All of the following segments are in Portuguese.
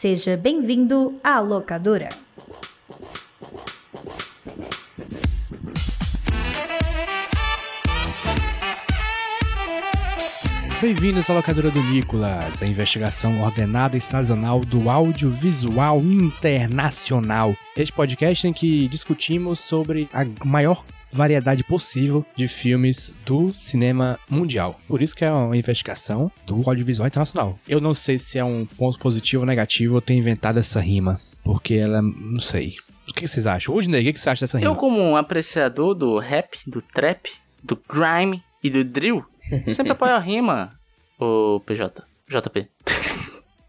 Seja bem-vindo à locadora. Bem-vindos à locadora do Nicolas, a investigação ordenada e sazonal do audiovisual internacional. Este podcast em que discutimos sobre a maior variedade possível de filmes do cinema mundial. Por isso que é uma investigação do audiovisual internacional. Eu não sei se é um ponto positivo ou negativo eu ter inventado essa rima, porque ela, não sei. O que vocês acham? Rudney, o que você acha dessa rima? Eu, como um apreciador do rap, do trap, do grime e do drill, sempre apoio a rima, o PJ. JP.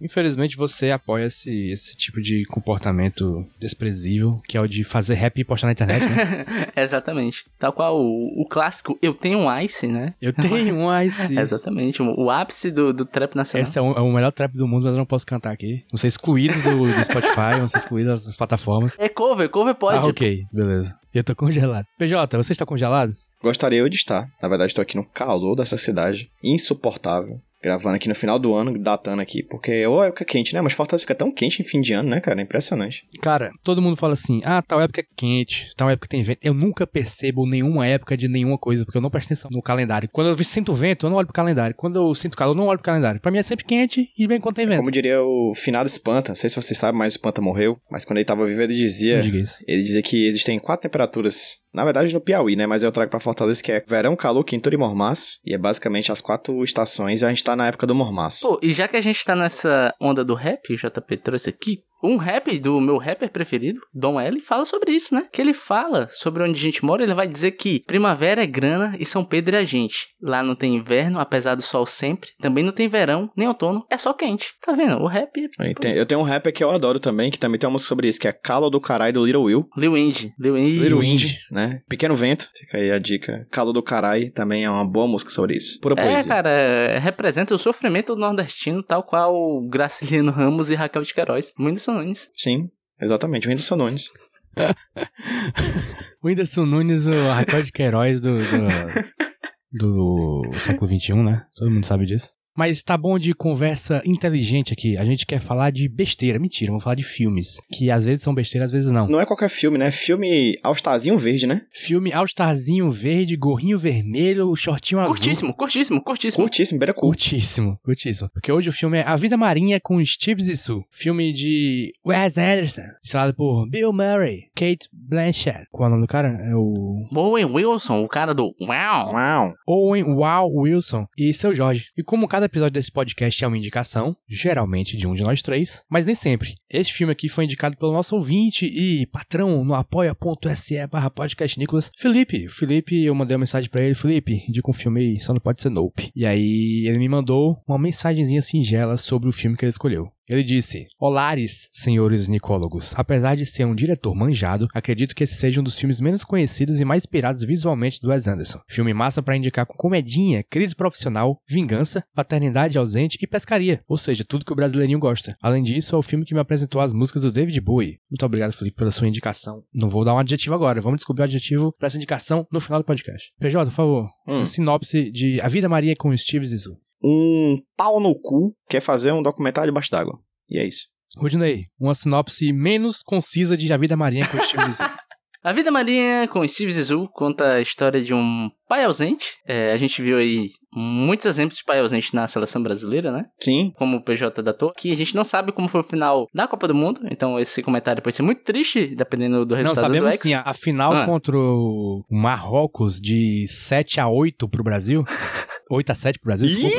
Infelizmente você apoia esse, esse tipo de comportamento desprezível, que é o de fazer rap e postar na internet, né? Exatamente. Tal qual o, o, clássico Eu Tenho um Ice, né? Eu tenho um Ice. Exatamente. O, o, ápice do, do trap nacional. Esse é o, é o, melhor trap do mundo, mas eu não posso cantar aqui. Vão ser excluídos do, do Spotify, vão ser excluídos das plataformas. É cover, cover pode. Ah, ok. Beleza. Eu tô congelado. PJ, você está congelado? Gostaria eu de estar. Na verdade, estou aqui no calor dessa cidade. Insuportável gravando aqui no final do ano, datando aqui, porque é época quente, né? Mas Fortaleza fica tão quente em fim de ano, né, cara? É impressionante. Cara, todo mundo fala assim: ah, tal época é quente, tal época tem vento. Eu nunca percebo nenhuma época de nenhuma coisa, porque eu não presto atenção no calendário. Quando eu sinto vento, eu não olho pro calendário. Quando eu sinto calor, eu não olho pro calendário. Pra mim é sempre quente e bem quando tem vento. Como diria o finado Espanta, não sei se vocês sabem, mas o Espanta morreu, mas quando ele tava vivo, ele dizia. Ele dizia que existem quatro temperaturas na verdade, no Piauí, né? Mas eu trago pra Fortaleza que é verão, calor, quintura e mormaço. E é basicamente as quatro estações e a gente tá na época do mormaço. Pô, e já que a gente tá nessa onda do rap, o JP trouxe aqui, um rap do meu rapper preferido, Dom L, fala sobre isso, né? Que ele fala sobre onde a gente mora, ele vai dizer que primavera é grana e São Pedro é a gente. Lá não tem inverno, apesar do sol sempre. Também não tem verão, nem outono, é só quente. Tá vendo? O rap... É... Eu tenho um rapper que eu adoro também, que também tem uma música sobre isso, que é Calo do Carai do Little Will. Lil Indy. Lil Indy. Little Indy, né? Pequeno Vento. Fica aí a dica. Calo do Carai também é uma boa música sobre isso. Pura é, poesia. É, cara, representa o sofrimento do nordestino, tal qual Graciliano Ramos e Raquel de Queiroz. Muito Nunes. Sim, exatamente, o Whindersson Nunes. o Whindersson Nunes, o Raquel de Queiroz do, do, do século XXI, né? Todo mundo sabe disso. Mas tá bom de conversa inteligente aqui. A gente quer falar de besteira. Mentira, vamos falar de filmes. Que às vezes são besteira, às vezes não. Não é qualquer filme, né? Filme All-Starzinho Verde, né? Filme All-Starzinho Verde, gorrinho vermelho, shortinho azul. Curtíssimo, curtíssimo, curtíssimo. Curtíssimo, beira Curtíssimo, curtíssimo. Porque hoje o filme é A Vida Marinha com Steve Zissou. Filme de Wes Anderson. Estrelado por Bill Murray, Kate Blanchett. Qual é o nome do cara? É o... Owen Wilson, o cara do Wow. Wow. Owen Wow Wilson e seu Jorge. E como cada episódio desse podcast é uma indicação, geralmente de um de nós três, mas nem sempre. Esse filme aqui foi indicado pelo nosso ouvinte e patrão no apoia.se barra podcast Nicolas, Felipe. Felipe, eu mandei uma mensagem para ele, Felipe, indica um filme aí, só não pode ser Nope. E aí ele me mandou uma mensagenzinha singela sobre o filme que ele escolheu. Ele disse: Olares, senhores nicólogos. Apesar de ser um diretor manjado, acredito que esse seja um dos filmes menos conhecidos e mais inspirados visualmente do Wes Anderson. Filme massa para indicar com comedinha, crise profissional, vingança, paternidade ausente e pescaria, ou seja, tudo que o brasileirinho gosta. Além disso, é o filme que me apresentou as músicas do David Bowie. Muito obrigado, Felipe, pela sua indicação. Não vou dar um adjetivo agora, vamos descobrir o adjetivo para essa indicação no final do podcast. PJ, por favor, hum. sinopse de A Vida Maria com Steve Zissou um pau no cu quer fazer um documentário debaixo d'água. E é isso. Rudney, uma sinopse menos concisa de A Vida Marinha com Steve Zissou. A Vida Marinha com Steve Zissou conta a história de um pai ausente. É, a gente viu aí muitos exemplos de pai ausente na seleção brasileira, né? Sim. Como o PJ datou. Que a gente não sabe como foi o final da Copa do Mundo. Então esse comentário pode ser muito triste, dependendo do resultado não, sabemos do Ex. sim. A final ah. contra o Marrocos de 7 a 8 pro Brasil. 8 a 7 pro Brasil, desculpa.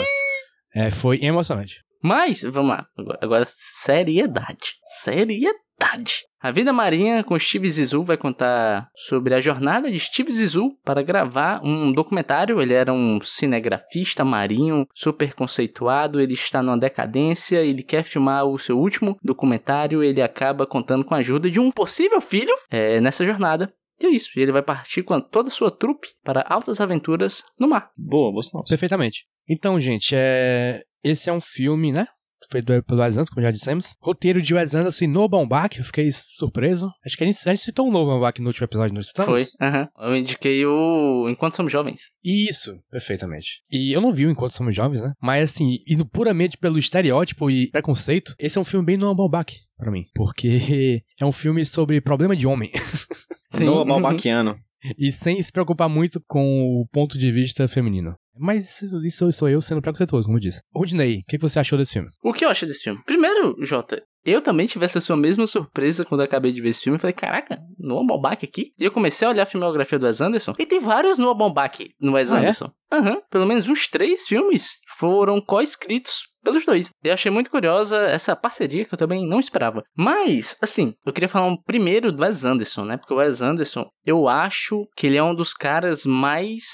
É, foi emocionante. Mas, vamos lá. Agora, agora, seriedade. Seriedade. A Vida Marinha com Steve Zissou vai contar sobre a jornada de Steve Zissou para gravar um documentário. Ele era um cinegrafista marinho, super conceituado. Ele está numa decadência. Ele quer filmar o seu último documentário. Ele acaba contando com a ajuda de um possível filho é, nessa jornada. E é isso. Ele vai partir com toda a sua trupe para altas aventuras no mar. Boa, boa sinal. Perfeitamente. Então, gente, é... esse é um filme, né? feito pelo Wes Anderson, como já dissemos. Roteiro de Wes Anderson e Noah Baumbach, eu fiquei surpreso. Acho que a gente, a gente citou um Noah Baumbach no último episódio, não estamos? Foi, aham. Uh -huh. Eu indiquei o Enquanto Somos Jovens. Isso, perfeitamente. E eu não vi o Enquanto Somos Jovens, né? Mas assim, indo puramente pelo estereótipo e preconceito, esse é um filme bem Noah Baumbach para mim, porque é um filme sobre problema de homem. Sim. Noah Baumbachano. e sem se preocupar muito com o ponto de vista feminino. Mas isso sou eu sendo preconceituoso, como eu disse. Rudney, o que você achou desse filme? O que eu achei desse filme? Primeiro, Jota, eu também tive essa sua mesma surpresa quando eu acabei de ver esse filme. Falei, caraca, Noah Baumbach aqui? E eu comecei a olhar a filmografia do Wes Anderson. E tem vários Noah Baumbach no Wes Ah, é? Anderson. Aham. Pelo menos uns três filmes foram co-escritos pelos dois. Eu achei muito curiosa essa parceria que eu também não esperava. Mas, assim, eu queria falar um primeiro do Wes Anderson, né? Porque o Wes Anderson, eu acho que ele é um dos caras mais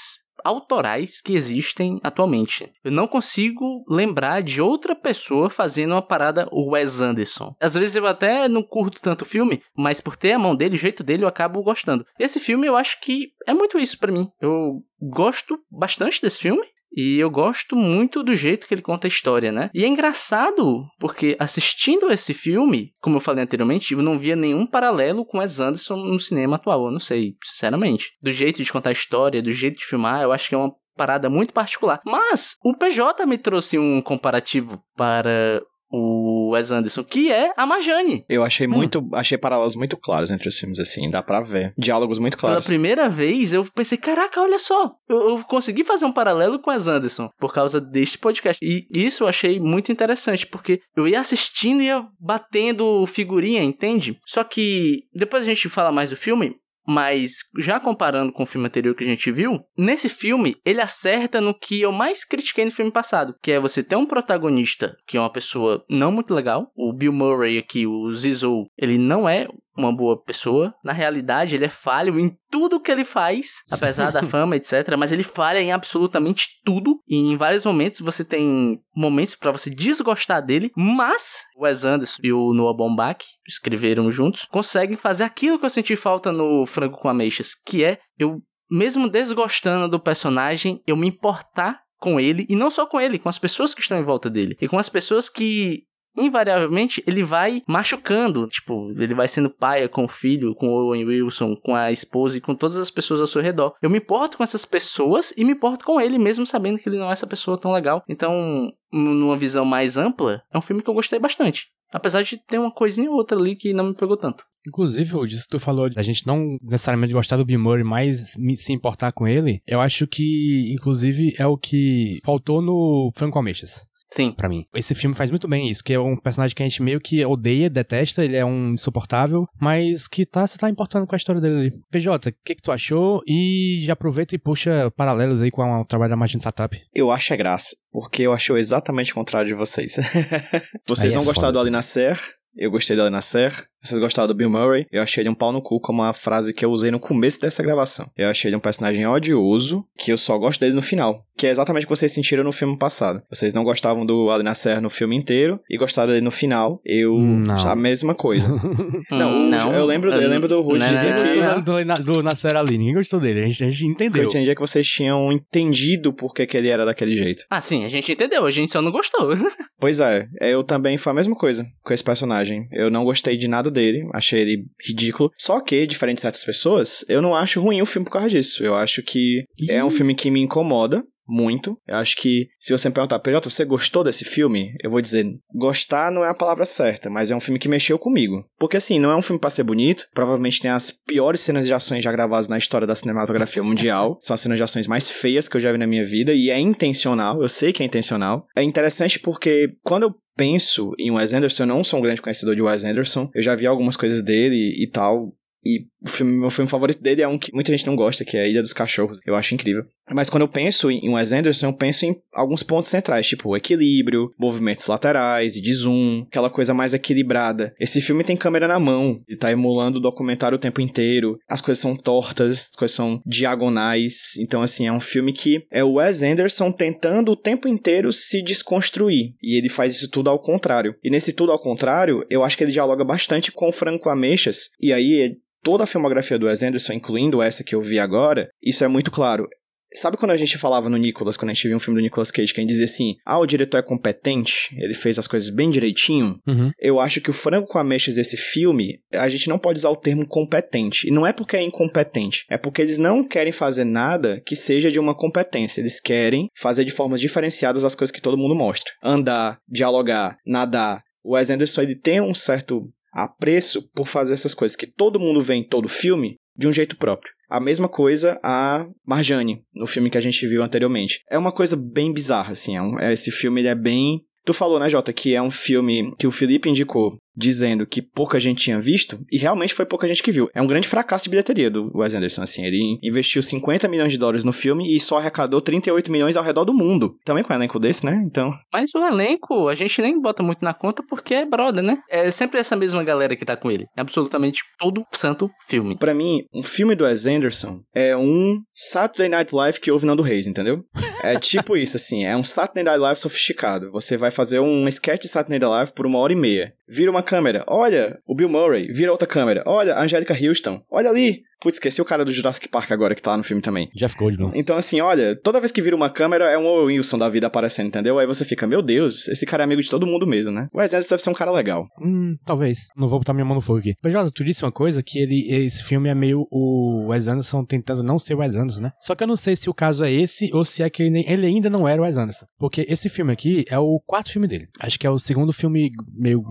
autorais que existem atualmente. Eu não consigo lembrar de outra pessoa fazendo uma parada Wes Anderson. Às vezes eu até não curto tanto o filme, mas por ter a mão dele, o jeito dele, eu acabo gostando. Esse filme eu acho que é muito isso para mim. Eu gosto bastante desse filme. E eu gosto muito do jeito que ele conta a história, né? E é engraçado, porque assistindo esse filme, como eu falei anteriormente, eu não via nenhum paralelo com Wes Anderson no cinema atual. Eu não sei, sinceramente. Do jeito de contar a história, do jeito de filmar, eu acho que é uma parada muito particular. Mas o PJ me trouxe um comparativo para o Wes Anderson, que é a Marjane. Eu achei muito, hum. achei paralelos muito claros entre os filmes, assim, dá pra ver. Diálogos muito claros. Pela primeira vez, eu pensei, caraca, olha só, eu, eu consegui fazer um paralelo com Wes Anderson por causa deste podcast. E isso eu achei muito interessante, porque eu ia assistindo e ia batendo figurinha, entende? Só que depois a gente fala mais do filme, mas já comparando com o filme anterior que a gente viu, nesse filme ele acerta no que eu mais critiquei no filme passado, que é você ter um protagonista que é uma pessoa não muito legal. O Bill Murray aqui, o Zizou, ele não é uma boa pessoa. Na realidade, ele é falho em tudo que ele faz, apesar da fama, etc. Mas ele falha em absolutamente tudo. E em vários momentos você tem momentos para você desgostar dele. Mas o Wes Anderson e o Noah Baumbach escreveram juntos, conseguem fazer aquilo que eu senti falta no Frango com Ameixas, que é eu mesmo desgostando do personagem, eu me importar com ele, e não só com ele, com as pessoas que estão em volta dele, e com as pessoas que invariavelmente ele vai machucando, tipo, ele vai sendo pai com o filho, com o Owen Wilson, com a esposa e com todas as pessoas ao seu redor. Eu me importo com essas pessoas e me importo com ele mesmo sabendo que ele não é essa pessoa tão legal. Então, numa visão mais ampla, é um filme que eu gostei bastante. Apesar de ter uma coisinha ou outra ali que não me pegou tanto. Inclusive, o disso que tu falou, a gente não necessariamente gostar do Bill Murray, mas se importar com ele, eu acho que, inclusive, é o que faltou no Franco Ameixas. Sim. Pra mim. Esse filme faz muito bem isso, que é um personagem que a gente meio que odeia, detesta, ele é um insuportável, mas que tá, você tá importando com a história dele ali. PJ, o que que tu achou? E já aproveita e puxa paralelos aí com o trabalho da Martin Satrap. Eu acho é graça, porque eu achei exatamente o contrário de vocês. vocês Aí é não gostaram foda. do Ali Nasser, eu gostei do Ali Nasser. Vocês gostaram do Bill Murray? Eu achei ele um pau no cu, como a frase que eu usei no começo dessa gravação. Eu achei ele um personagem odioso, que eu só gosto dele no final. Que é exatamente o que vocês sentiram no filme passado. Vocês não gostavam do Ali Nasser no filme inteiro e gostaram dele no final. Eu... Não. A mesma coisa. não, não. eu lembro, eu lembro do Rude dizer que... Não. do, do, do Nasser ali, ninguém gostou dele, a gente, a gente que eu entendeu. entendi que vocês tinham entendido por que, que ele era daquele jeito. Ah, sim, a gente entendeu, a gente só não gostou. Pois é, eu também foi a mesma coisa com esse personagem. Eu não gostei de nada dele, achei ele ridículo. Só que, diferente de certas pessoas, eu não acho ruim o filme por causa disso. Eu acho que é um filme que me incomoda muito. Eu acho que se você me perguntar, PJ, você gostou desse filme? Eu vou dizer, gostar não é a palavra certa, mas é um filme que mexeu comigo. Porque assim, não é um filme pra ser bonito, provavelmente tem as piores cenas de ações já gravadas na história da cinematografia mundial. São as cenas de ações mais feias que eu já vi na minha vida e é intencional, eu sei que é intencional. É interessante porque quando eu penso em Wes Anderson, eu não sou um grande conhecedor de Wes Anderson, eu já vi algumas coisas dele e, e tal, e o filme, meu filme favorito dele é um que muita gente não gosta, que é Ilha dos Cachorros. Eu acho incrível. Mas quando eu penso em Wes Anderson, eu penso em alguns pontos centrais, tipo equilíbrio, movimentos laterais e de zoom, aquela coisa mais equilibrada. Esse filme tem câmera na mão, ele tá emulando o documentário o tempo inteiro. As coisas são tortas, as coisas são diagonais. Então, assim, é um filme que é o Wes Anderson tentando o tempo inteiro se desconstruir. E ele faz isso tudo ao contrário. E nesse tudo ao contrário, eu acho que ele dialoga bastante com o Franco Ameixas. E aí, toda a filmografia do Wes Anderson, incluindo essa que eu vi agora, isso é muito claro. Sabe quando a gente falava no Nicolas, quando a gente via um filme do Nicolas Cage, que a gente dizia assim: ah, o diretor é competente, ele fez as coisas bem direitinho? Uhum. Eu acho que o frango com ameixas desse filme, a gente não pode usar o termo competente. E não é porque é incompetente, é porque eles não querem fazer nada que seja de uma competência. Eles querem fazer de formas diferenciadas as coisas que todo mundo mostra. Andar, dialogar, nadar. O Wes Anderson ele tem um certo apreço por fazer essas coisas que todo mundo vê em todo filme de um jeito próprio. A mesma coisa a Marjane, no filme que a gente viu anteriormente. É uma coisa bem bizarra, assim. É um, esse filme é bem. Tu falou, né, Jota, que é um filme que o Felipe indicou dizendo que pouca gente tinha visto, e realmente foi pouca gente que viu. É um grande fracasso de bilheteria do Wes Anderson, assim. Ele investiu 50 milhões de dólares no filme e só arrecadou 38 milhões ao redor do mundo. Também com um elenco desse, né? Então. Mas o elenco, a gente nem bota muito na conta porque é brother, né? É sempre essa mesma galera que tá com ele. É absolutamente todo santo filme. Para mim, um filme do Wes Anderson é um Saturday Night Live que houve Nando Reis, entendeu? É tipo isso, assim. É um Saturday Night Live sofisticado. Você vai fazer um sketch de Saturday Night Live por uma hora e meia. Vira uma câmera. Olha, o Bill Murray. Vira outra câmera. Olha, a Angélica Houston. Olha ali. Putz, esqueci o cara do Jurassic Park agora que tá lá no filme também. Jeff Goldblum. Então, assim, olha, toda vez que vira uma câmera é um Owen Wilson da vida aparecendo, entendeu? Aí você fica, meu Deus, esse cara é amigo de todo mundo mesmo, né? O Wes Anderson deve ser um cara legal. Hum, talvez. Não vou botar minha mão no fogo aqui. Mas, Jota, tu disse uma coisa que ele, esse filme é meio o Wes Anderson tentando não ser o Wes Anderson, né? Só que eu não sei se o caso é esse ou se é que ele, ele ainda não era o Wes Anderson. Porque esse filme aqui é o quarto filme dele. Acho que é o segundo filme meio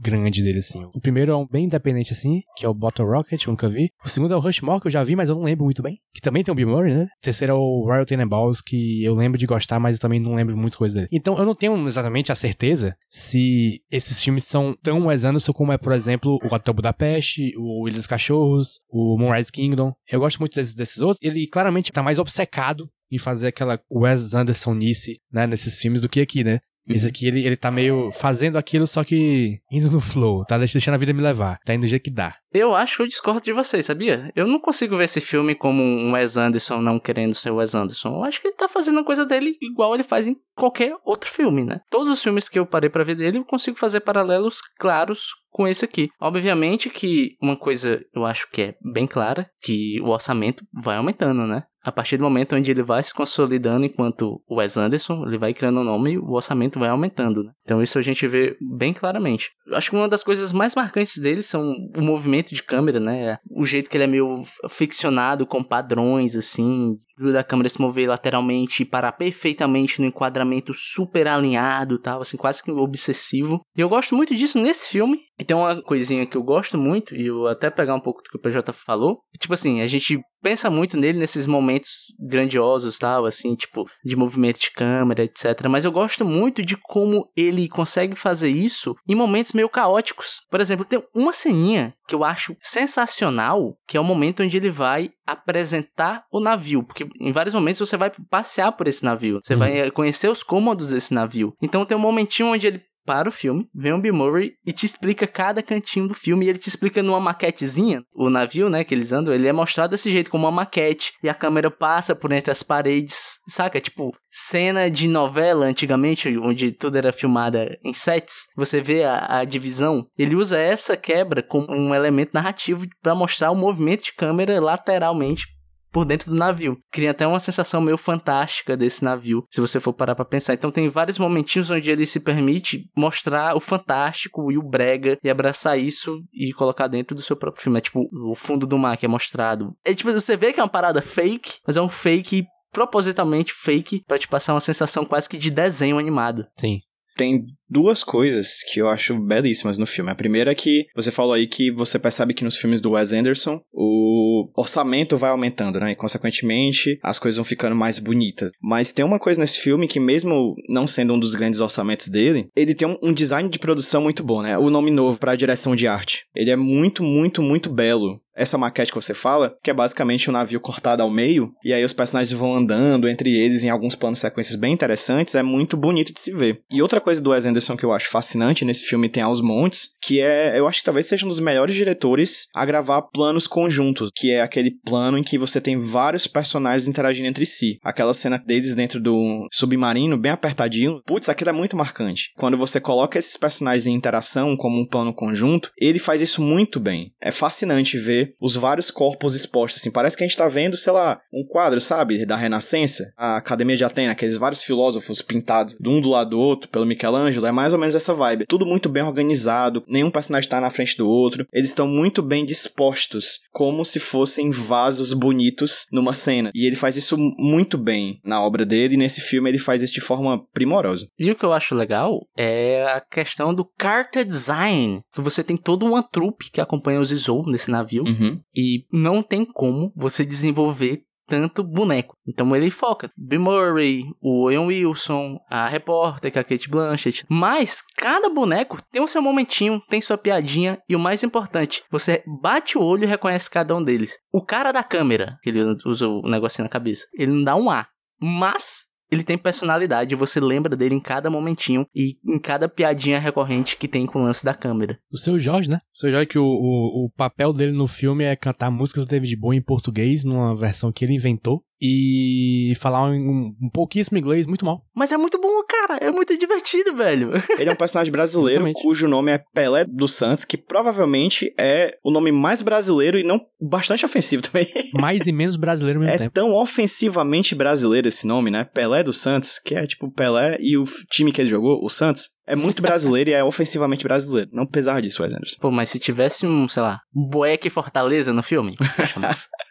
grande dele, assim. O primeiro é um bem independente, assim, que é o Bottle Rocket, nunca vi. O segundo é o Rushmore, que eu já vi, mas eu não lembro muito bem. Que também tem o Bill Murray, né? O terceiro é o Royal Tenenbaums, que eu lembro de gostar, mas eu também não lembro muito coisa dele. Então, eu não tenho exatamente a certeza se esses filmes são tão Wes Anderson como é, por exemplo, o Hotel Budapeste, o Ilha dos Cachorros, o Moonrise Kingdom. Eu gosto muito desses, desses outros. Ele claramente tá mais obcecado em fazer aquela Wes Anderson-nice, né, nesses filmes do que aqui, né? Esse aqui, ele, ele tá meio fazendo aquilo, só que indo no flow, tá deixando a vida me levar, tá indo do jeito que dá. Eu acho que eu discordo de vocês, sabia? Eu não consigo ver esse filme como um Wes Anderson não querendo ser Wes Anderson. Eu acho que ele tá fazendo a coisa dele igual ele faz em qualquer outro filme, né? Todos os filmes que eu parei para ver dele, eu consigo fazer paralelos claros com esse aqui. Obviamente que uma coisa eu acho que é bem clara, que o orçamento vai aumentando, né? A partir do momento onde ele vai se consolidando enquanto Wes Anderson, ele vai criando um nome e o orçamento vai aumentando. Né? Então isso a gente vê bem claramente. Acho que uma das coisas mais marcantes dele são o movimento de câmera, né? O jeito que ele é meio ficcionado com padrões, assim, da câmera se mover lateralmente e parar perfeitamente no enquadramento super alinhado tal, assim, quase que obsessivo. E eu gosto muito disso nesse filme. E tem uma coisinha que eu gosto muito, e eu até pegar um pouco do que o PJ falou. Tipo assim, a gente pensa muito nele nesses momentos grandiosos, tal, assim, tipo, de movimento de câmera, etc. Mas eu gosto muito de como ele consegue fazer isso em momentos meio caóticos. Por exemplo, tem uma ceninha que eu acho sensacional, que é o momento onde ele vai apresentar o navio, porque em vários momentos você vai passear por esse navio, você uhum. vai conhecer os cômodos desse navio. Então tem um momentinho onde ele para o filme, vem o Bill Murray e te explica cada cantinho do filme. E ele te explica numa maquetezinha. O navio, né, que eles andam, ele é mostrado desse jeito, como uma maquete. E a câmera passa por entre as paredes, saca? Tipo, cena de novela antigamente, onde tudo era filmada em sets. Você vê a, a divisão. Ele usa essa quebra como um elemento narrativo para mostrar o movimento de câmera lateralmente por dentro do navio. Cria até uma sensação meio fantástica desse navio, se você for parar para pensar. Então tem vários momentinhos onde ele se permite mostrar o fantástico e o brega e abraçar isso e colocar dentro do seu próprio filme. É tipo o fundo do mar que é mostrado. É tipo, você vê que é uma parada fake, mas é um fake propositalmente fake para te passar uma sensação quase que de desenho animado. Sim. Tem duas coisas que eu acho belíssimas no filme. A primeira é que você falou aí que você percebe que nos filmes do Wes Anderson o orçamento vai aumentando, né? E consequentemente as coisas vão ficando mais bonitas. Mas tem uma coisa nesse filme que, mesmo não sendo um dos grandes orçamentos dele, ele tem um, um design de produção muito bom, né? O nome novo para direção de arte. Ele é muito, muito, muito belo essa maquete que você fala, que é basicamente um navio cortado ao meio, e aí os personagens vão andando entre eles em alguns planos sequências bem interessantes, é muito bonito de se ver. E outra coisa do Wes Anderson Anderson que eu acho fascinante nesse filme tem aos montes, que é, eu acho que talvez seja um dos melhores diretores a gravar planos conjuntos, que é aquele plano em que você tem vários personagens interagindo entre si. Aquela cena deles dentro do submarino, bem apertadinho. Putz, aquilo é muito marcante. Quando você coloca esses personagens em interação como um plano conjunto, ele faz isso muito bem. É fascinante ver os vários corpos expostos, assim. Parece que a gente tá vendo, sei lá, um quadro, sabe, da Renascença. A Academia de Atena, aqueles vários filósofos pintados de um do lado do outro pelo Michelangelo. É mais ou menos essa vibe. Tudo muito bem organizado, nenhum personagem tá na frente do outro. Eles estão muito bem dispostos, como se fossem vasos bonitos numa cena. E ele faz isso muito bem na obra dele, e nesse filme ele faz isso de forma primorosa. E o que eu acho legal é a questão do character design, que você tem toda uma trupe que acompanha os Zizou nesse navio, uhum. e não tem como você desenvolver tanto boneco. Então ele foca Bill Murray, o Owen Wilson, a repórter, que é a Kate Blanchett. Mas cada boneco tem o seu momentinho, tem sua piadinha e o mais importante, você bate o olho e reconhece cada um deles. O cara da câmera, que ele usa o negocinho na cabeça, ele não dá um A. Mas ele tem personalidade, você lembra dele em cada momentinho e em cada piadinha recorrente que tem com o lance da câmera. O seu Jorge, né? O seu Jorge, que o, o, o papel dele no filme é cantar músicas do David Bowie em português, numa versão que ele inventou e falar um, um, pouquíssimo inglês muito mal. Mas é muito bom, cara. É muito divertido, velho. Ele é um personagem brasileiro cujo nome é Pelé dos Santos, que provavelmente é o nome mais brasileiro e não bastante ofensivo também. Mais e menos brasileiro ao mesmo é tempo. É tão ofensivamente brasileiro esse nome, né? Pelé dos Santos, que é tipo Pelé e o time que ele jogou, o Santos, é muito brasileiro e é ofensivamente brasileiro. Não pesar disso, Wes Anderson. Pô, mas se tivesse um, sei lá, Boeck Fortaleza no filme,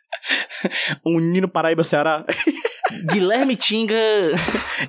um Nino Paraíba Ceará. Guilherme Tinga.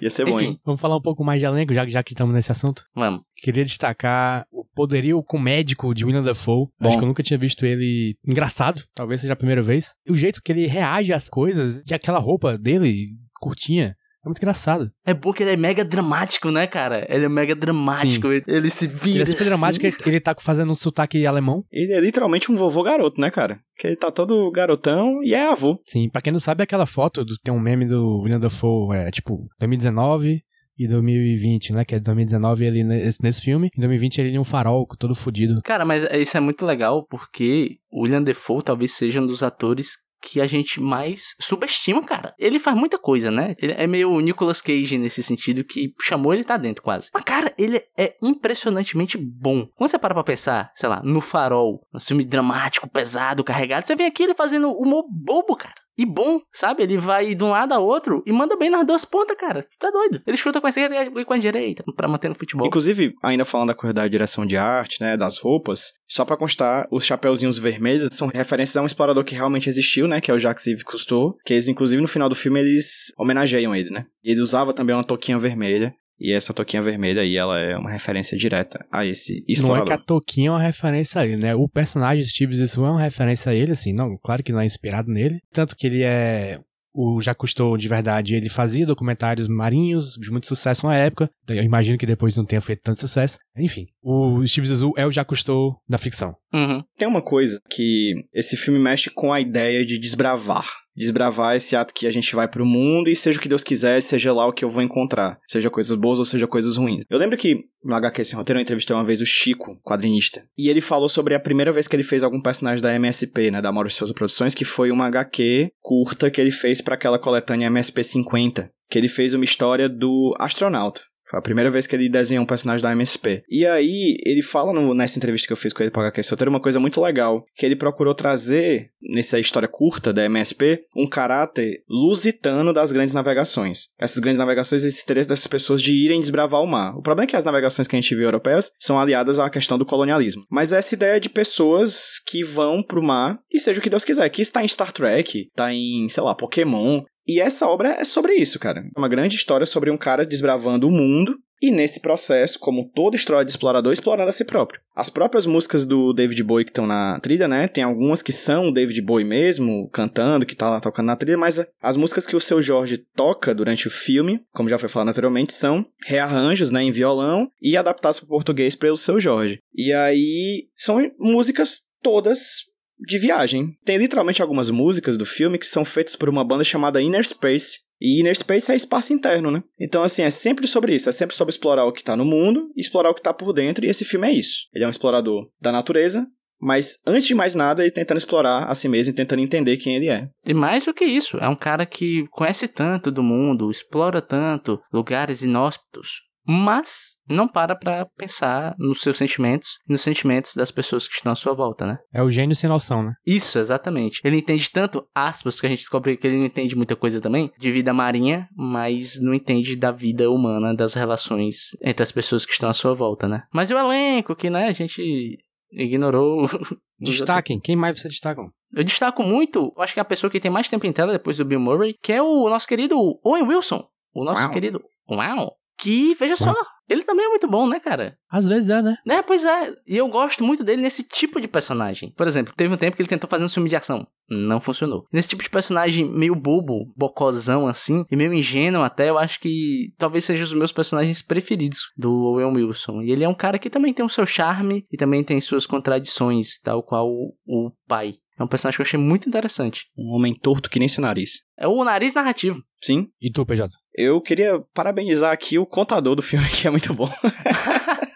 Ia ser bom, hein? Vamos falar um pouco mais de elenco, já, já que estamos nesse assunto? Vamos. Queria destacar o poderio comédico de William Dafoe. Bom. Acho que eu nunca tinha visto ele engraçado, talvez seja a primeira vez. E o jeito que ele reage às coisas, de aquela roupa dele curtinha, é muito engraçado. É bom que ele é mega dramático, né, cara? Ele é mega dramático. Ele, ele, se vira. Ele é super assim. dramático, ele tá fazendo um sotaque alemão. Ele é literalmente um vovô garoto, né, cara? Que ele tá todo garotão e é avô. Sim, pra quem não sabe, aquela foto, do, tem um meme do William Dafoe, é tipo, 2019 e 2020, né? Que é 2019 ele nesse, nesse filme. Em 2020 ele em um farol todo fodido. Cara, mas isso é muito legal porque o William Defoe talvez seja um dos atores que a gente mais subestima, cara. Ele faz muita coisa, né? Ele é meio o Nicolas Cage nesse sentido, que chamou ele tá dentro quase. Mas, cara, ele é impressionantemente bom. Quando você para pra pensar, sei lá, no farol, um filme dramático, pesado, carregado, você vem aqui ele fazendo humor bobo, cara e bom, sabe? Ele vai de um lado a outro e manda bem nas duas pontas, cara. Tá doido. Ele chuta com a esquerda e com a direita pra manter no futebol. Inclusive, ainda falando da coisa da direção de arte, né, das roupas, só para constar, os chapeuzinhos vermelhos são referências a um explorador que realmente existiu, né, que é o Jacques Yves Cousteau, que eles, inclusive, no final do filme, eles homenageiam ele, né? Ele usava também uma touquinha vermelha, e essa toquinha vermelha aí, ela é uma referência direta a esse explorador. Não é que a toquinha é uma referência a ele, né? O personagem Steve Zissou é uma referência a ele, assim, não, claro que não é inspirado nele. Tanto que ele é o já custou de verdade, ele fazia documentários marinhos de muito sucesso na época. Eu imagino que depois não tenha feito tanto sucesso. Enfim, o Steve Zissou é o já custou da ficção. Uhum. Tem uma coisa que esse filme mexe com a ideia de desbravar desbravar esse ato que a gente vai pro mundo e seja o que Deus quiser, seja lá o que eu vou encontrar. Seja coisas boas ou seja coisas ruins. Eu lembro que no HQ Sem Roteiro eu entrevistei uma vez o Chico, quadrinista. E ele falou sobre a primeira vez que ele fez algum personagem da MSP, né, da Maurício Souza Produções, que foi uma HQ curta que ele fez para aquela coletânea MSP 50. Que ele fez uma história do astronauta. Foi a primeira vez que ele desenhou um personagem da MSP. E aí, ele fala no, nessa entrevista que eu fiz com ele para HQ Solteiro uma coisa muito legal, que ele procurou trazer, nessa história curta da MSP, um caráter lusitano das grandes navegações. Essas grandes navegações, esse interesse dessas pessoas de irem desbravar o mar. O problema é que as navegações que a gente viu europeias são aliadas à questão do colonialismo. Mas essa ideia de pessoas que vão pro mar e seja o que Deus quiser, que está em Star Trek, tá em, sei lá, Pokémon, e essa obra é sobre isso, cara. É uma grande história sobre um cara desbravando o mundo e nesse processo, como toda história de explorador, explorando a si próprio. As próprias músicas do David Bowie que estão na trilha, né? Tem algumas que são o David Bowie mesmo, cantando, que tá lá tocando na trilha, mas as músicas que o seu Jorge toca durante o filme, como já foi falado anteriormente, são rearranjos, né, em violão e adaptados para o português pelo seu Jorge. E aí são músicas todas de viagem. Tem literalmente algumas músicas do filme que são feitas por uma banda chamada Inner Space, E Inner Space é espaço interno, né? Então, assim, é sempre sobre isso. É sempre sobre explorar o que tá no mundo explorar o que tá por dentro. E esse filme é isso. Ele é um explorador da natureza, mas antes de mais nada, ele tentando explorar a si mesmo e tentando entender quem ele é. E mais do que isso, é um cara que conhece tanto do mundo, explora tanto lugares inóspitos, mas não para pra pensar nos seus sentimentos e nos sentimentos das pessoas que estão à sua volta, né? É o gênio sem noção, né? Isso, exatamente. Ele entende tanto, aspas, porque a gente descobre que ele não entende muita coisa também, de vida marinha, mas não entende da vida humana, das relações entre as pessoas que estão à sua volta, né? Mas o elenco, que, né, a gente ignorou. Destaquem, quem mais você destaca? Eu destaco muito, acho que é a pessoa que tem mais tempo em tela depois do Bill Murray, que é o nosso querido Owen Wilson. O nosso Uau. querido. Uau! Que, veja só, ele também é muito bom, né, cara? Às vezes é, né? É, pois é. E eu gosto muito dele nesse tipo de personagem. Por exemplo, teve um tempo que ele tentou fazer um filme de ação. Não funcionou. Nesse tipo de personagem meio bobo, bocozão assim, e meio ingênuo até, eu acho que talvez seja os meus personagens preferidos do Owen Wilson. E ele é um cara que também tem o seu charme e também tem suas contradições, tal qual o pai. É um personagem que eu achei muito interessante. Um homem torto que nem seu nariz. É o nariz narrativo. Sim. E tu, PJ? Eu queria parabenizar aqui o contador do filme, que é muito bom.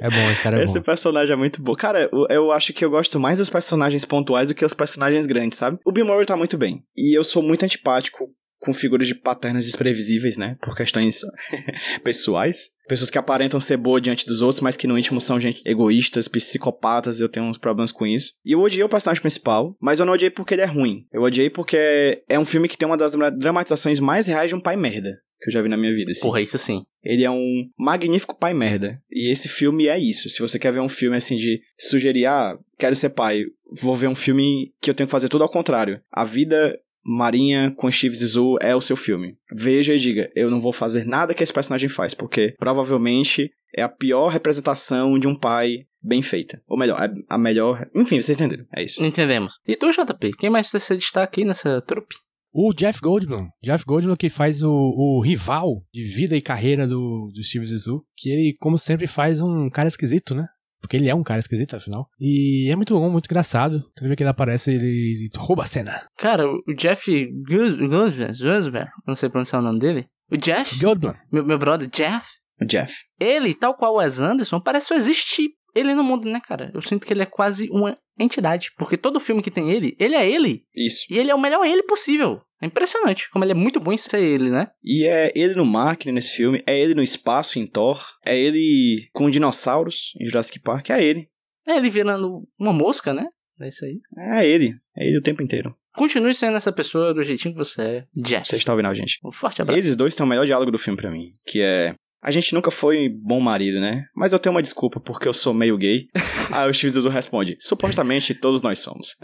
É bom, esse cara é esse bom. Esse personagem é muito bom. Cara, eu, eu, acho que eu gosto mais dos personagens pontuais do que os personagens grandes, sabe? O Bill Murray tá muito bem. E eu sou muito antipático com figuras de paternas desprevisíveis, né? Por questões pessoais. Pessoas que aparentam ser boas diante dos outros, mas que no íntimo são gente egoístas, psicopatas, eu tenho uns problemas com isso. E eu odiei o personagem principal, mas eu não odiei porque ele é ruim. Eu odiei porque é um filme que tem uma das dramatizações mais reais de um pai merda que eu já vi na minha vida. Assim. Porra, isso sim. Ele é um magnífico pai merda. E esse filme é isso. Se você quer ver um filme assim de sugerir, ah, quero ser pai, vou ver um filme que eu tenho que fazer tudo ao contrário. A vida Marinha com Steve Zissou é o seu filme. Veja e diga, eu não vou fazer nada que esse personagem faz, porque provavelmente é a pior representação de um pai bem feita. Ou melhor, a melhor... Enfim, vocês entenderam. É isso. Entendemos. E tu, JP? Quem mais você destaca aí nessa trupe? O Jeff Goldblum. Jeff Goldblum que faz o, o rival de vida e carreira do, do Steve Zissou. Que ele, como sempre, faz um cara esquisito, né? Porque ele é um cara esquisito, afinal. E é muito bom, muito engraçado. Toda vez que ele aparece, ele rouba a cena. Cara, o Jeff Goldblum, não sei pronunciar o nome dele. O Jeff? Goldblum. Meu, meu brother, Jeff? O Jeff. Ele, tal qual o Wes Anderson, parece só existir ele no mundo, né, cara? Eu sinto que ele é quase uma entidade. Porque todo filme que tem ele, ele é ele. Isso. E ele é o melhor ele possível. É impressionante como ele é muito bom em ser ele, né? E é ele no Máquina nesse filme, é ele no espaço em Thor, é ele com dinossauros em Jurassic Park, é ele. É ele virando uma mosca, né? É isso aí. É ele, é ele o tempo inteiro. Continue sendo essa pessoa do jeitinho que você é, Jeff. Você está ouvindo a gente. Um forte abraço. Eles dois têm o melhor diálogo do filme para mim, que é a gente nunca foi bom marido, né? Mas eu tenho uma desculpa porque eu sou meio gay. Aí o Steve Zissou responde: supostamente todos nós somos.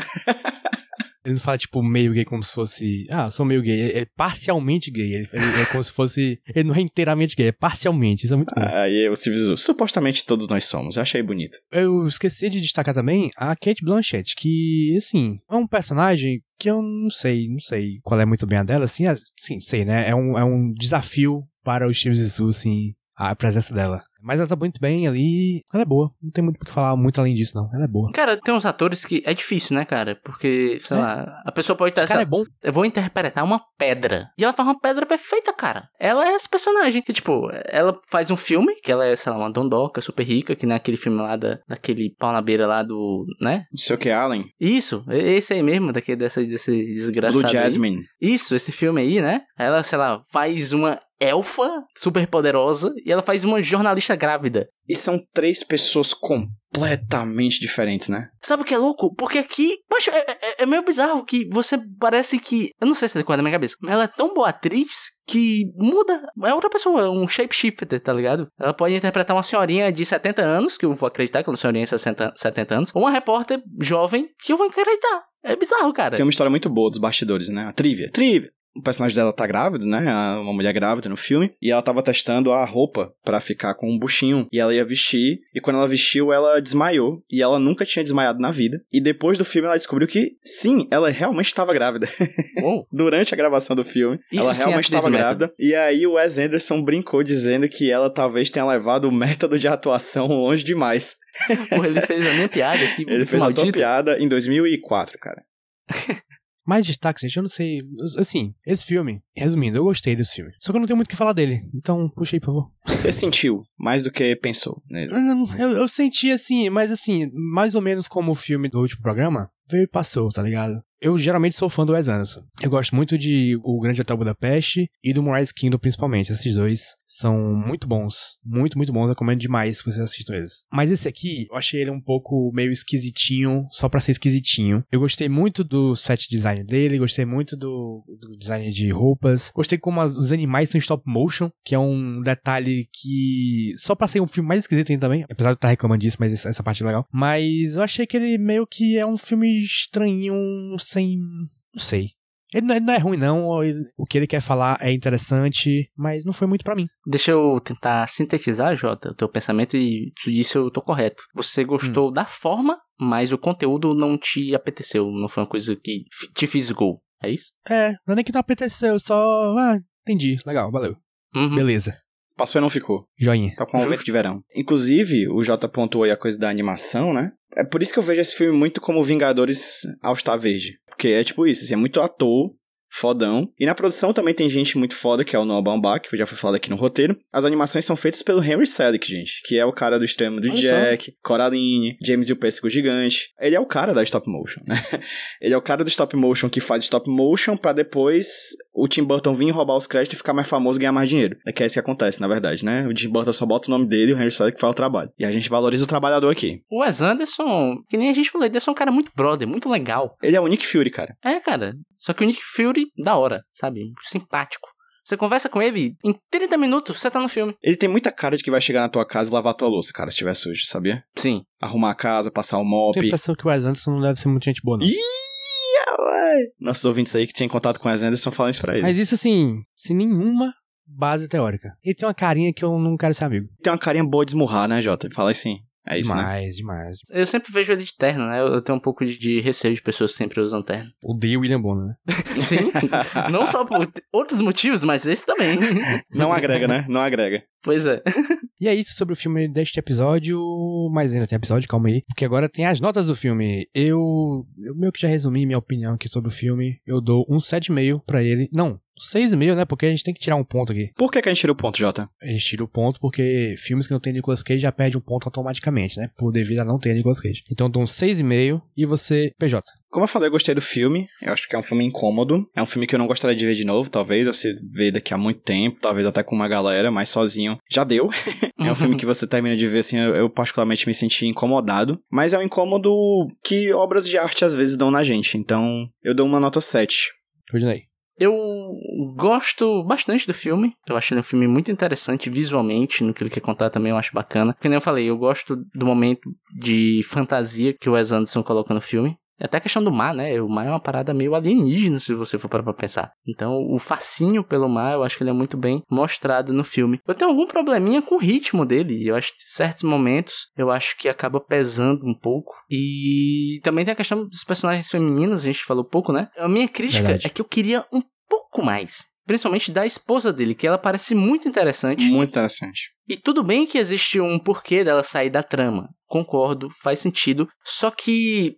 Ele não fala, tipo, meio gay como se fosse. Ah, sou meio gay. É, é parcialmente gay. Ele, ele, é como se fosse. Ele não é inteiramente gay, é parcialmente. Isso é muito bom. Aí o Steve Zissou: supostamente todos nós somos. Eu achei bonito. Eu esqueci de destacar também a Kate Blanchett, que, assim, é um personagem que eu não sei, não sei qual é muito bem a dela, assim, sim, sei, né? É um, é um desafio para o Steve Zissou, assim, a presença dela. Mas ela tá muito bem ali. Ela é boa. Não tem muito o que falar muito além disso, não. Ela é boa. Cara, tem uns atores que é difícil, né, cara? Porque, sei é. lá, a pessoa pode estar. Esse cara é bom. Eu vou interpretar uma pedra. E ela faz uma pedra perfeita, cara. Ela é esse personagem. Que, tipo, ela faz um filme, que ela é, sei lá, uma dondoca super rica, que nem aquele filme lá da, daquele pau na beira lá do. né? Não sei o que, Allen. Isso, esse aí mesmo, daquele dessa, desse desgraçado. Blue Jasmine. Aí. Isso, esse filme aí, né? Ela, sei lá, faz uma elfa super poderosa e ela faz uma jornalista grávida. E são três pessoas completamente diferentes, né? Sabe o que é louco? Porque aqui, poxa, é, é, é, meio bizarro que você parece que. Eu não sei se é da minha cabeça, mas ela é tão boa atriz que muda. É outra pessoa, é um shapeshifter, tá ligado? Ela pode interpretar uma senhorinha de 70 anos, que eu vou acreditar que ela é uma senhorinha de 60, 70 anos, ou uma repórter jovem que eu vou acreditar. É bizarro, cara. Tem uma história muito boa dos bastidores, né? A trivia. Trivia o personagem dela tá grávido, né? Uma mulher grávida no filme. E ela tava testando a roupa para ficar com um buchinho. E ela ia vestir. E quando ela vestiu, ela desmaiou. E ela nunca tinha desmaiado na vida. E depois do filme, ela descobriu que, sim, ela realmente estava grávida. Oh. Durante a gravação do filme, Isso ela realmente estava grávida. E aí o Wes Anderson brincou dizendo que ela talvez tenha levado o método de atuação longe demais. Porra, ele fez a minha piada aqui. Ele fez maldito. a tua piada em 2004, cara. Mais destaque, gente, eu não sei. Assim, esse filme, resumindo, eu gostei desse filme. Só que eu não tenho muito o que falar dele. Então, puxa aí, por favor. Você sentiu mais do que pensou nele? Eu, eu, senti assim, mas assim, mais ou menos como o filme do último programa, veio e passou, tá ligado? Eu geralmente sou fã do Wes Anderson. Eu gosto muito de O Grande Hotel Budapeste e do Moonrise Kingdom, principalmente. Esses dois são muito bons. Muito, muito bons. Eu recomendo demais que vocês assistam eles. Mas esse aqui, eu achei ele um pouco meio esquisitinho, só pra ser esquisitinho. Eu gostei muito do set design dele, gostei muito do, do design de roupas. Gostei como as, os animais são stop motion, que é um detalhe que só pra ser um filme mais esquisito ainda também. Apesar de eu estar reclamando disso, mas essa parte é legal. Mas eu achei que ele meio que é um filme estranho, sem. Não sei. Ele não, é, não é ruim, não. O que ele quer falar é interessante, mas não foi muito para mim. Deixa eu tentar sintetizar, Jota, o teu pensamento e tu disse eu tô correto. Você gostou hum. da forma, mas o conteúdo não te apeteceu. Não foi uma coisa que te fisgou. É isso? É, não é nem que não apeteceu, só. Ah, entendi. Legal, valeu. Uhum. Beleza. Passou e não ficou. Joinha. Tá com um vento de verão. Inclusive, o J pontuou aí a coisa da animação, né? É por isso que eu vejo esse filme muito como Vingadores ao estar verde. Porque é tipo isso, assim, é muito ator fodão. E na produção também tem gente muito foda, que é o Noah Baumbach, que já foi falado aqui no roteiro. As animações são feitas pelo Henry Selick, gente, que é o cara do extremo do Olha Jack, só. Coraline, James e o Pêssego Gigante. Ele é o cara da stop motion, né? Ele é o cara do stop motion que faz stop motion para depois o Tim Burton vir roubar os créditos e ficar mais famoso e ganhar mais dinheiro. É que é isso que acontece, na verdade, né? O Tim Burton só bota o nome dele e o Henry Selick faz o trabalho. E a gente valoriza o trabalhador aqui. O Wes Anderson, que nem a gente falou, ele ser um cara muito brother, muito legal. Ele é o Nick Fury, cara. É, cara. Só que o Nick Fury, da hora, sabe? Simpático. Você conversa com ele, em 30 minutos você tá no filme. Ele tem muita cara de que vai chegar na tua casa e lavar tua louça, cara, se estiver sujo, sabia? Sim. Arrumar a casa, passar o mop. Tenho a impressão que o Wes Anderson não deve ser muito gente boa, não. Ih, ué. Nossos ouvintes aí que tinham contato com o Wes Anderson falam isso pra ele. Mas isso assim, sem nenhuma base teórica. Ele tem uma carinha que eu não quero ser amigo. Tem uma carinha boa de esmurrar, né, Jota? Fala assim. É isso, demais, né? demais. Eu sempre vejo ele de terno, né? Eu tenho um pouco de, de receio de pessoas que sempre usam terno. Odeio William Bonner, né? Sim. Não só por outros motivos, mas esse também. Não agrega, né? Não agrega. Pois é. E é isso sobre o filme deste episódio. Mas ainda tem episódio, calma aí. Porque agora tem as notas do filme. Eu, eu meio que já resumi minha opinião aqui sobre o filme. Eu dou um 7,5 pra ele. Não, 6,5, né? Porque a gente tem que tirar um ponto aqui. Por que, que a gente tira o ponto, Jota? A gente tira o ponto porque filmes que não tem Nicolas Cage já perde um ponto automaticamente, né? Por devido a não ter Nicolas Cage. Então eu dou um 6,5 e você, PJ. Como eu falei, eu gostei do filme. Eu acho que é um filme incômodo. É um filme que eu não gostaria de ver de novo, talvez. Você vê daqui a muito tempo, talvez até com uma galera, mas sozinho já deu. é um filme que você termina de ver, assim, eu, eu, particularmente me senti incomodado. Mas é um incômodo que obras de arte às vezes dão na gente. Então, eu dou uma nota 7. Rodinei. Eu gosto bastante do filme. Eu acho ele um filme muito interessante visualmente, no que ele quer contar também eu acho bacana. Como eu falei, eu gosto do momento de fantasia que o Wes Anderson coloca no filme. Até a questão do mar, né? O mar é uma parada meio alienígena, se você for para pensar. Então, o fascínio pelo mar, eu acho que ele é muito bem mostrado no filme. Eu tenho algum probleminha com o ritmo dele. Eu acho que em certos momentos, eu acho que acaba pesando um pouco. E também tem a questão dos personagens femininos, a gente falou pouco, né? A minha crítica Verdade. é que eu queria um pouco mais. Principalmente da esposa dele, que ela parece muito interessante. Muito interessante. E tudo bem que existe um porquê dela sair da trama. Concordo, faz sentido. Só que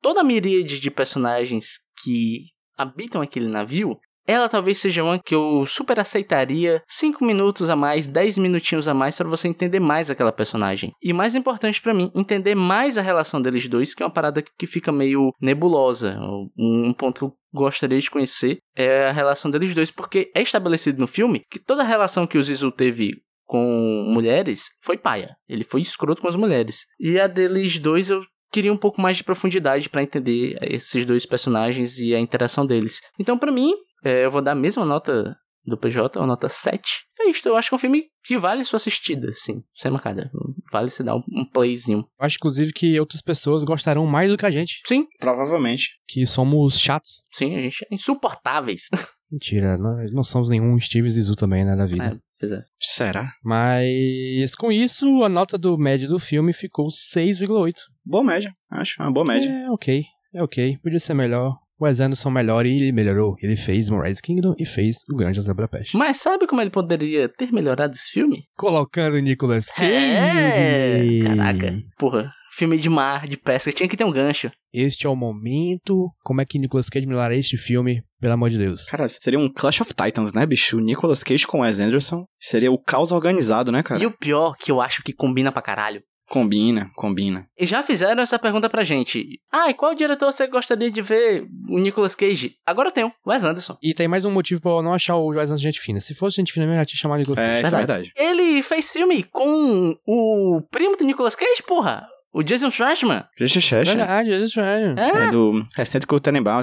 toda a miríade de personagens que habitam aquele navio, ela talvez seja uma que eu super aceitaria 5 minutos a mais, 10 minutinhos a mais para você entender mais aquela personagem. E mais importante para mim, entender mais a relação deles dois, que é uma parada que fica meio nebulosa. Um ponto que eu gostaria de conhecer é a relação deles dois, porque é estabelecido no filme que toda a relação que o Zizu teve com mulheres foi paia. Ele foi escroto com as mulheres. E a deles dois eu queria um pouco mais de profundidade para entender esses dois personagens e a interação deles. Então, para mim, é, eu vou dar a mesma nota do PJ, uma nota 7. É isto, eu acho que é um filme que vale sua assistida, sim, sem marcada. Vale se dar um, um playzinho. Eu acho, inclusive, que outras pessoas gostarão mais do que a gente. Sim. Provavelmente. Que somos chatos. Sim, a gente é insuportáveis. Mentira, nós não somos nenhum Steve Zizu também, né, da vida. É, pois é. Será? Mas com isso, a nota do médio do filme ficou 6,8. Boa média, acho. Uma boa média. É, ok. É ok. Podia ser melhor. O Wes Anderson melhora e ele melhorou. Ele fez Moonrise Kingdom e fez O Grande Hotel Budapeste. Mas sabe como ele poderia ter melhorado esse filme? Colocando Nicolas Cage. É, caraca. Porra, filme de mar, de pesca, tinha que ter um gancho. Este é o momento. Como é que Nicolas Cage melhoraria este filme? Pelo amor de Deus. Cara, seria um Clash of Titans, né, bicho? O Nicolas Cage com Wes Anderson. Seria o caos organizado, né, cara? E o pior, que eu acho que combina pra caralho. Combina, combina. E já fizeram essa pergunta pra gente. Ah, e qual diretor você gostaria de ver o Nicolas Cage? Agora tem o Wes Anderson. E tem mais um motivo pra eu não achar o Wes Anderson gente fina. Se fosse gente fina, eu ia te chamar de Nicolas Cage. É, isso é verdade. Ele fez filme com o primo do Nicolas Cage, porra. O Jason Schwartzman. Jason Schwartzman. Verdade, Jason Schwartzman. É. é do recente com o Tenenbaum.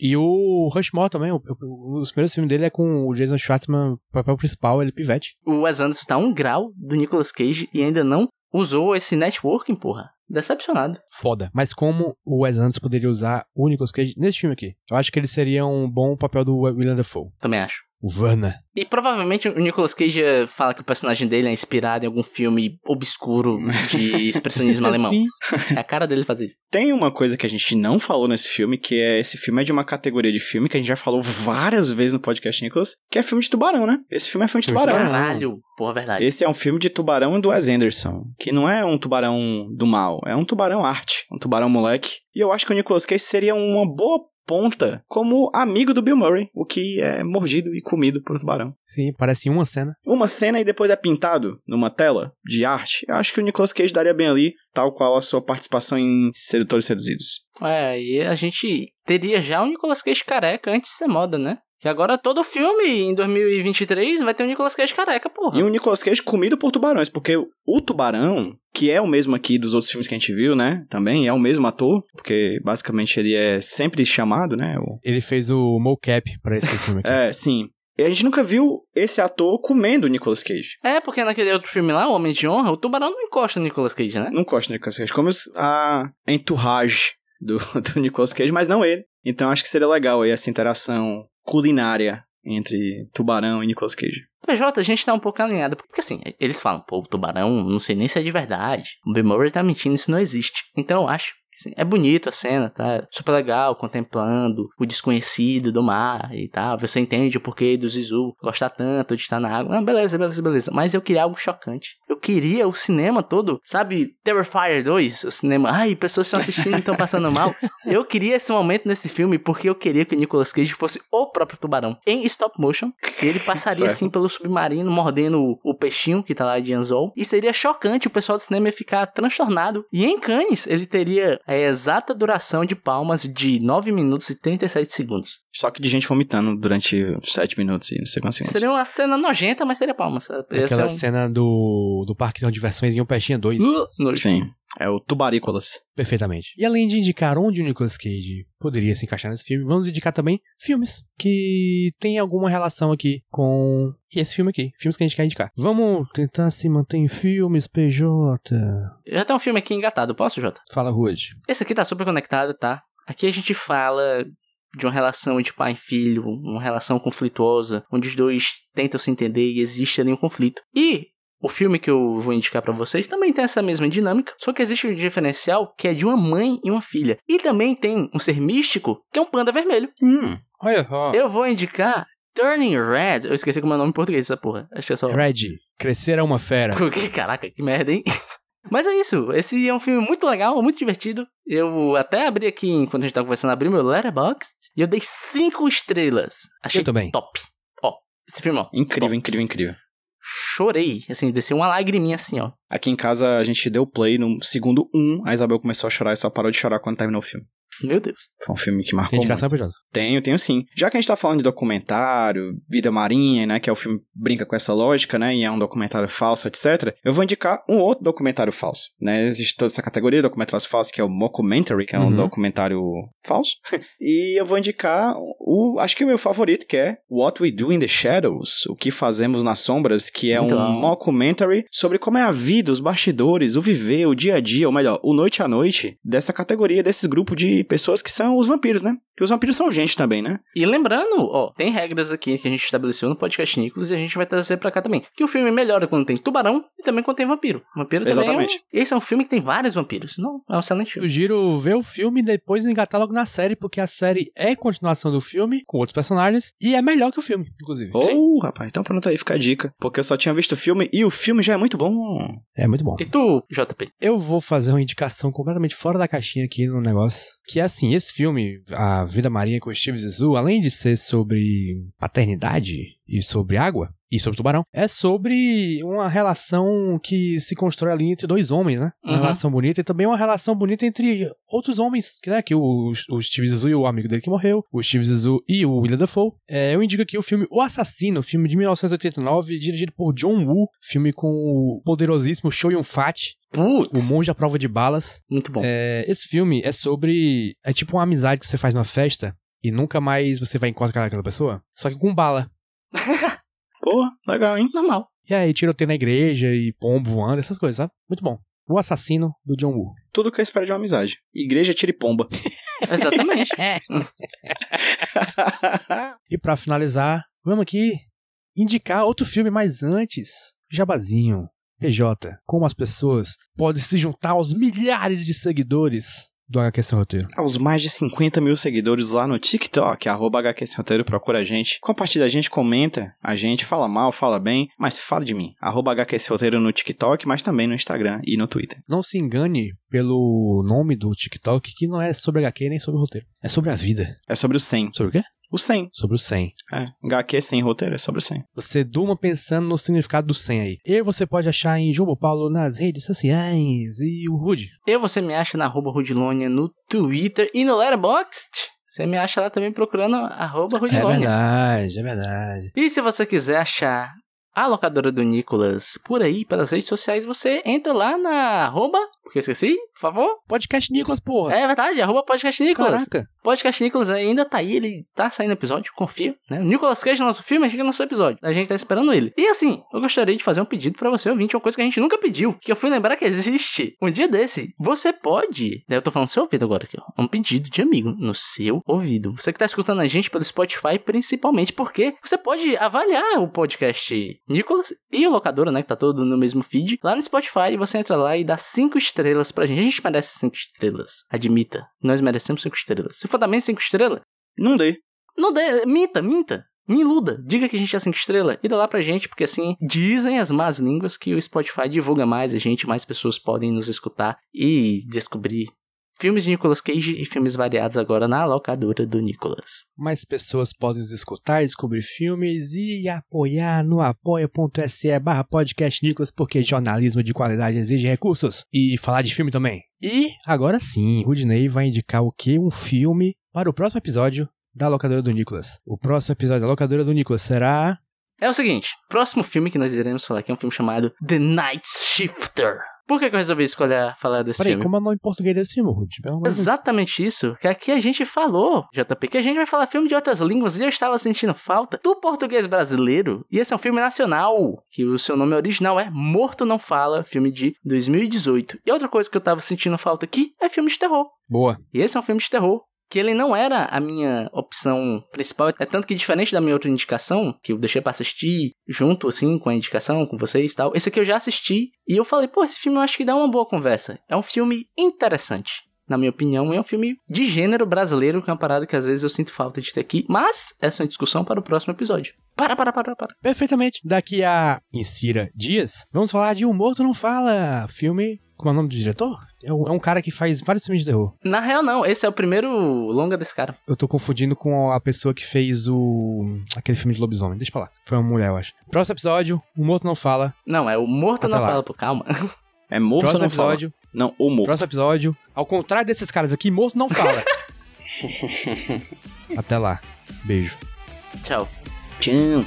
E o Rushmore também. O, o, os primeiros filmes dele é com o Jason Schwartzman, papel principal, ele pivete. O Wes Anderson tá um grau do Nicolas Cage e ainda não usou esse networking, porra. Decepcionado. Foda. Mas como o Wes Anderson poderia usar o Nicolas Cage nesse filme aqui? Eu acho que ele seria um bom papel do William Dafoe. Também acho. O Vanna. E provavelmente o Nicolas Cage fala que o personagem dele é inspirado em algum filme obscuro de expressionismo alemão. Sim. É a cara dele fazer isso. Tem uma coisa que a gente não falou nesse filme, que é esse filme é de uma categoria de filme que a gente já falou várias vezes no podcast Nicolas, que é filme de tubarão, né? Esse filme é filme de tubarão. Caralho, porra, verdade. Esse é um filme de tubarão do Wes Anderson, que não é um tubarão do mal, é um tubarão arte, um tubarão moleque. E eu acho que o Nicolas Cage seria uma boa ponta como amigo do Bill Murray, o que é mordido e comido por um tubarão. Sim, parece uma cena. Uma cena e depois é pintado numa tela de arte. Eu acho que o Nicolas Cage daria bem ali, tal qual a sua participação em Sedutores Seduzidos. É, e a gente teria já o Nicolas Cage careca antes de ser moda, né? Que agora todo filme em 2023 vai ter o Nicolas Cage careca, porra. E o Nicolas Cage comido por tubarões, porque o tubarão, que é o mesmo aqui dos outros filmes que a gente viu, né? Também é o mesmo ator, porque basicamente ele é sempre chamado, né? O... Ele fez o mocap pra esse filme aqui. é, sim. E a gente nunca viu esse ator comendo o Nicolas Cage. É, porque naquele outro filme lá, O Homem de Honra, o tubarão não encosta no Nicolas Cage, né? Não encosta no Nicolas Cage. Como a entourage do, do Nicolas Cage, mas não ele. Então acho que seria legal aí essa interação culinária entre Tubarão e Nicolas Cage. PJ, a gente tá um pouco alinhado. Porque assim, eles falam, pô, Tubarão, não sei nem se é de verdade. O Bill Murray tá mentindo, isso não existe. Então eu acho Assim, é bonito a cena, tá? Super legal, contemplando o desconhecido do mar e tal. Você entende o porquê do Zizu gostar tanto de estar na água. Não, beleza, beleza, beleza. Mas eu queria algo chocante. Eu queria o cinema todo, sabe? Terrifier 2, o cinema. Ai, pessoas estão assistindo e estão passando mal. Eu queria esse momento nesse filme porque eu queria que o Nicolas Cage fosse o próprio tubarão em stop motion. Ele passaria assim pelo submarino, mordendo o, o peixinho que tá lá de anzol. E seria chocante, o pessoal do cinema ia ficar transtornado. E em Cannes, ele teria a exata duração de palmas de 9 minutos e 37 segundos. Só que de gente vomitando durante 7 minutos e não sei quantos segundos. Seria uma cena nojenta, mas seria palmas. Aquela um... cena do, do parque de diversões em um peixinho 2. Uh, Sim. É o Tubarícolas. Perfeitamente. E além de indicar onde o Nicolas Cage poderia se encaixar nesse filme, vamos indicar também filmes que têm alguma relação aqui com esse filme aqui. Filmes que a gente quer indicar. Vamos tentar se manter em filmes, PJ. Já tem um filme aqui engatado, posso, Jota? Fala, Rude. Esse aqui tá super conectado, tá? Aqui a gente fala de uma relação de pai e filho, uma relação conflituosa, onde os dois tentam se entender e existe ali um conflito. E o filme que eu vou indicar para vocês também tem essa mesma dinâmica, só que existe um diferencial que é de uma mãe e uma filha. E também tem um ser místico que é um panda vermelho. Hum, olha só. Eu vou indicar Turning Red. Eu esqueci como é o nome em português essa porra. Acho que é só. Red. Crescer é uma fera. Caraca, que merda, hein? Mas é isso, esse é um filme muito legal, muito divertido. Eu até abri aqui, enquanto a gente tava conversando, abri meu Letterboxd e eu dei 5 estrelas. Achei eu também. top. Ó, esse filme, ó. Incrível, top. incrível, incrível chorei, assim, desceu uma lagriminha assim, ó. Aqui em casa a gente deu play no segundo um, a Isabel começou a chorar e só parou de chorar quando terminou o filme. Meu Deus. Foi um filme que marcou Tem indicação, muito. Tenho, tenho sim. Já que a gente tá falando de documentário, Vida Marinha, né, que é o filme brinca com essa lógica, né, e é um documentário falso, etc. Eu vou indicar um outro documentário falso, né? Existe toda essa categoria de documentários falsos, que é o mockumentary, que é um uhum. documentário falso. e eu vou indicar o, acho que o meu favorito, que é What We Do in the Shadows, o que fazemos nas sombras, que é é um mockumentary sobre como é a vida, os bastidores, o viver, o dia a dia, ou melhor, o noite a noite dessa categoria, desses grupos de pessoas que são os vampiros, né? Que os vampiros são gente também, né? E lembrando, ó, tem regras aqui que a gente estabeleceu no podcast Nicolas e a gente vai trazer pra cá também. Que o filme melhora quando tem tubarão e também quando tem vampiro. Vampiro Exatamente. é um... Esse é um filme que tem vários vampiros. Não, é um excelente filme. Eu giro ver o filme e depois engatar logo na série, porque a série é continuação do filme, com outros personagens, e é melhor que o filme, inclusive. Oh, rapaz, então pronto aí, fica a dica. Porque eu só tinha visto o filme e o filme já é muito bom. É muito bom. E tu, JP? Eu vou fazer uma indicação completamente fora da caixinha aqui no negócio. Que é assim, esse filme, A Vida Marinha com Steve Zissou, além de ser sobre paternidade e sobre água, e sobre tubarão, é sobre uma relação que se constrói ali entre dois homens, né? Uma uhum. relação bonita e também uma relação bonita entre outros homens, né? Que o, o Steve Zissou e o amigo dele que morreu, o Steve Zissou e o William Dafoe. É, eu indico aqui o filme O Assassino, filme de 1989, dirigido por John Woo, filme com o poderosíssimo Show Yun Fat, Putz. O Monge à Prova de Balas. Muito bom. É, esse filme é sobre. É tipo uma amizade que você faz numa festa e nunca mais você vai encontrar aquela pessoa. Só que com bala. Porra, legal, hein? Normal. E aí, tiroteio na igreja e pombo voando, essas coisas, sabe? Muito bom. O assassino do John Woo. Tudo que eu espero de uma amizade. Igreja, tira e pomba. Exatamente. e para finalizar, vamos aqui indicar outro filme, mas antes, Jabazinho. PJ, como as pessoas podem se juntar aos milhares de seguidores do HQ Sem Roteiro? Aos mais de 50 mil seguidores lá no TikTok, arroba HQ Sem Roteiro, procura a gente, compartilha a gente, comenta a gente, fala mal, fala bem, mas fala de mim. Arroba HQ Sem Roteiro no TikTok, mas também no Instagram e no Twitter. Não se engane pelo nome do TikTok, que não é sobre HQ nem sobre roteiro. É sobre a vida. É sobre o 100. Sobre o quê? O 100. Sobre o 100. É, HQ 100 roteiro é sobre o 100. Você durma pensando no significado do 100 aí. E você pode achar em João Paulo nas redes sociais e o Rude. E você me acha na arroba Rudilonia no Twitter e no Letterboxd. Você me acha lá também procurando arroba Rudilonia. É verdade, é verdade. E se você quiser achar a locadora do Nicolas por aí, pelas redes sociais, você entra lá na arroba, porque eu esqueci, por favor. Podcast Nicolas, porra. É verdade, arroba Podcast Nicolas. Caraca. Podcast Nicolas ainda tá aí, ele tá saindo episódio, confia, né? O Nicolas Cage no nosso filme, a gente no seu episódio. A gente tá esperando ele. E assim, eu gostaria de fazer um pedido para você, ouvinte, uma coisa que a gente nunca pediu, que eu fui lembrar que existe. Um dia desse, você pode, eu tô falando no seu ouvido agora aqui, ó, um pedido de amigo no seu ouvido. Você que tá escutando a gente pelo Spotify, principalmente porque você pode avaliar o podcast Nicolas e o Locadora, né? Que tá todo no mesmo feed. Lá no Spotify, você entra lá e dá cinco estrelas pra gente. A gente merece cinco estrelas. Admita. Nós merecemos cinco estrelas. Se for também cinco estrelas, não dê. Não dê. Minta, minta. Me iluda, diga que a gente é 5 estrelas e dá lá pra gente, porque assim, dizem as más línguas que o Spotify divulga mais a gente, mais pessoas podem nos escutar e descobrir Filmes de Nicolas Cage e filmes variados agora na locadora do Nicolas. Mais pessoas podem nos escutar, descobrir filmes e apoiar no apoia.se barra podcast Nicolas, porque jornalismo de qualidade exige recursos. E falar de filme também. E agora sim, Rudney vai indicar o que? Um filme para o próximo episódio da locadora do Nicolas. O próximo episódio da locadora do Nicolas será... É o seguinte, próximo filme que nós iremos falar aqui é um filme chamado The Night Shifter. Por que, que eu resolvi escolher falar desse Peraí, filme? como é o nome em português desse filme, Ruth? Exatamente isso. Que aqui a gente falou, JP, que a gente vai falar filme de outras línguas e eu estava sentindo falta do português brasileiro. E esse é um filme nacional, que o seu nome original é Morto Não Fala, filme de 2018. E outra coisa que eu estava sentindo falta aqui é filme de terror. Boa. E esse é um filme de terror que ele não era a minha opção principal. É tanto que diferente da minha outra indicação, que eu deixei para assistir junto assim com a indicação com vocês e tal, esse aqui eu já assisti e eu falei, pô, esse filme eu acho que dá uma boa conversa. É um filme interessante. Na minha opinião, é um filme de gênero brasileiro, que é uma parada que às vezes eu sinto falta de ter aqui. Mas essa é uma discussão para o próximo episódio. Para, para, para, para. Perfeitamente. Daqui a Insira Dias, vamos falar de Um Morto Não Fala, filme como é o nome do diretor? É um, é um, cara que faz vários filmes de terror. Na real, não. Esse é o primeiro longa desse cara. Eu tô confundindo com a pessoa que fez o. aquele filme de lobisomem. Deixa pra lá. Foi uma mulher, eu acho. Próximo episódio: O Morto Não Fala. Não, é o Morto Até Não lá. Fala, pô, calma. É Morto Próximo Não episódio, Fala. Não, o Morto. Próximo episódio: Ao contrário desses caras aqui, Morto Não Fala. Até lá. Beijo. Tchau. Tchau.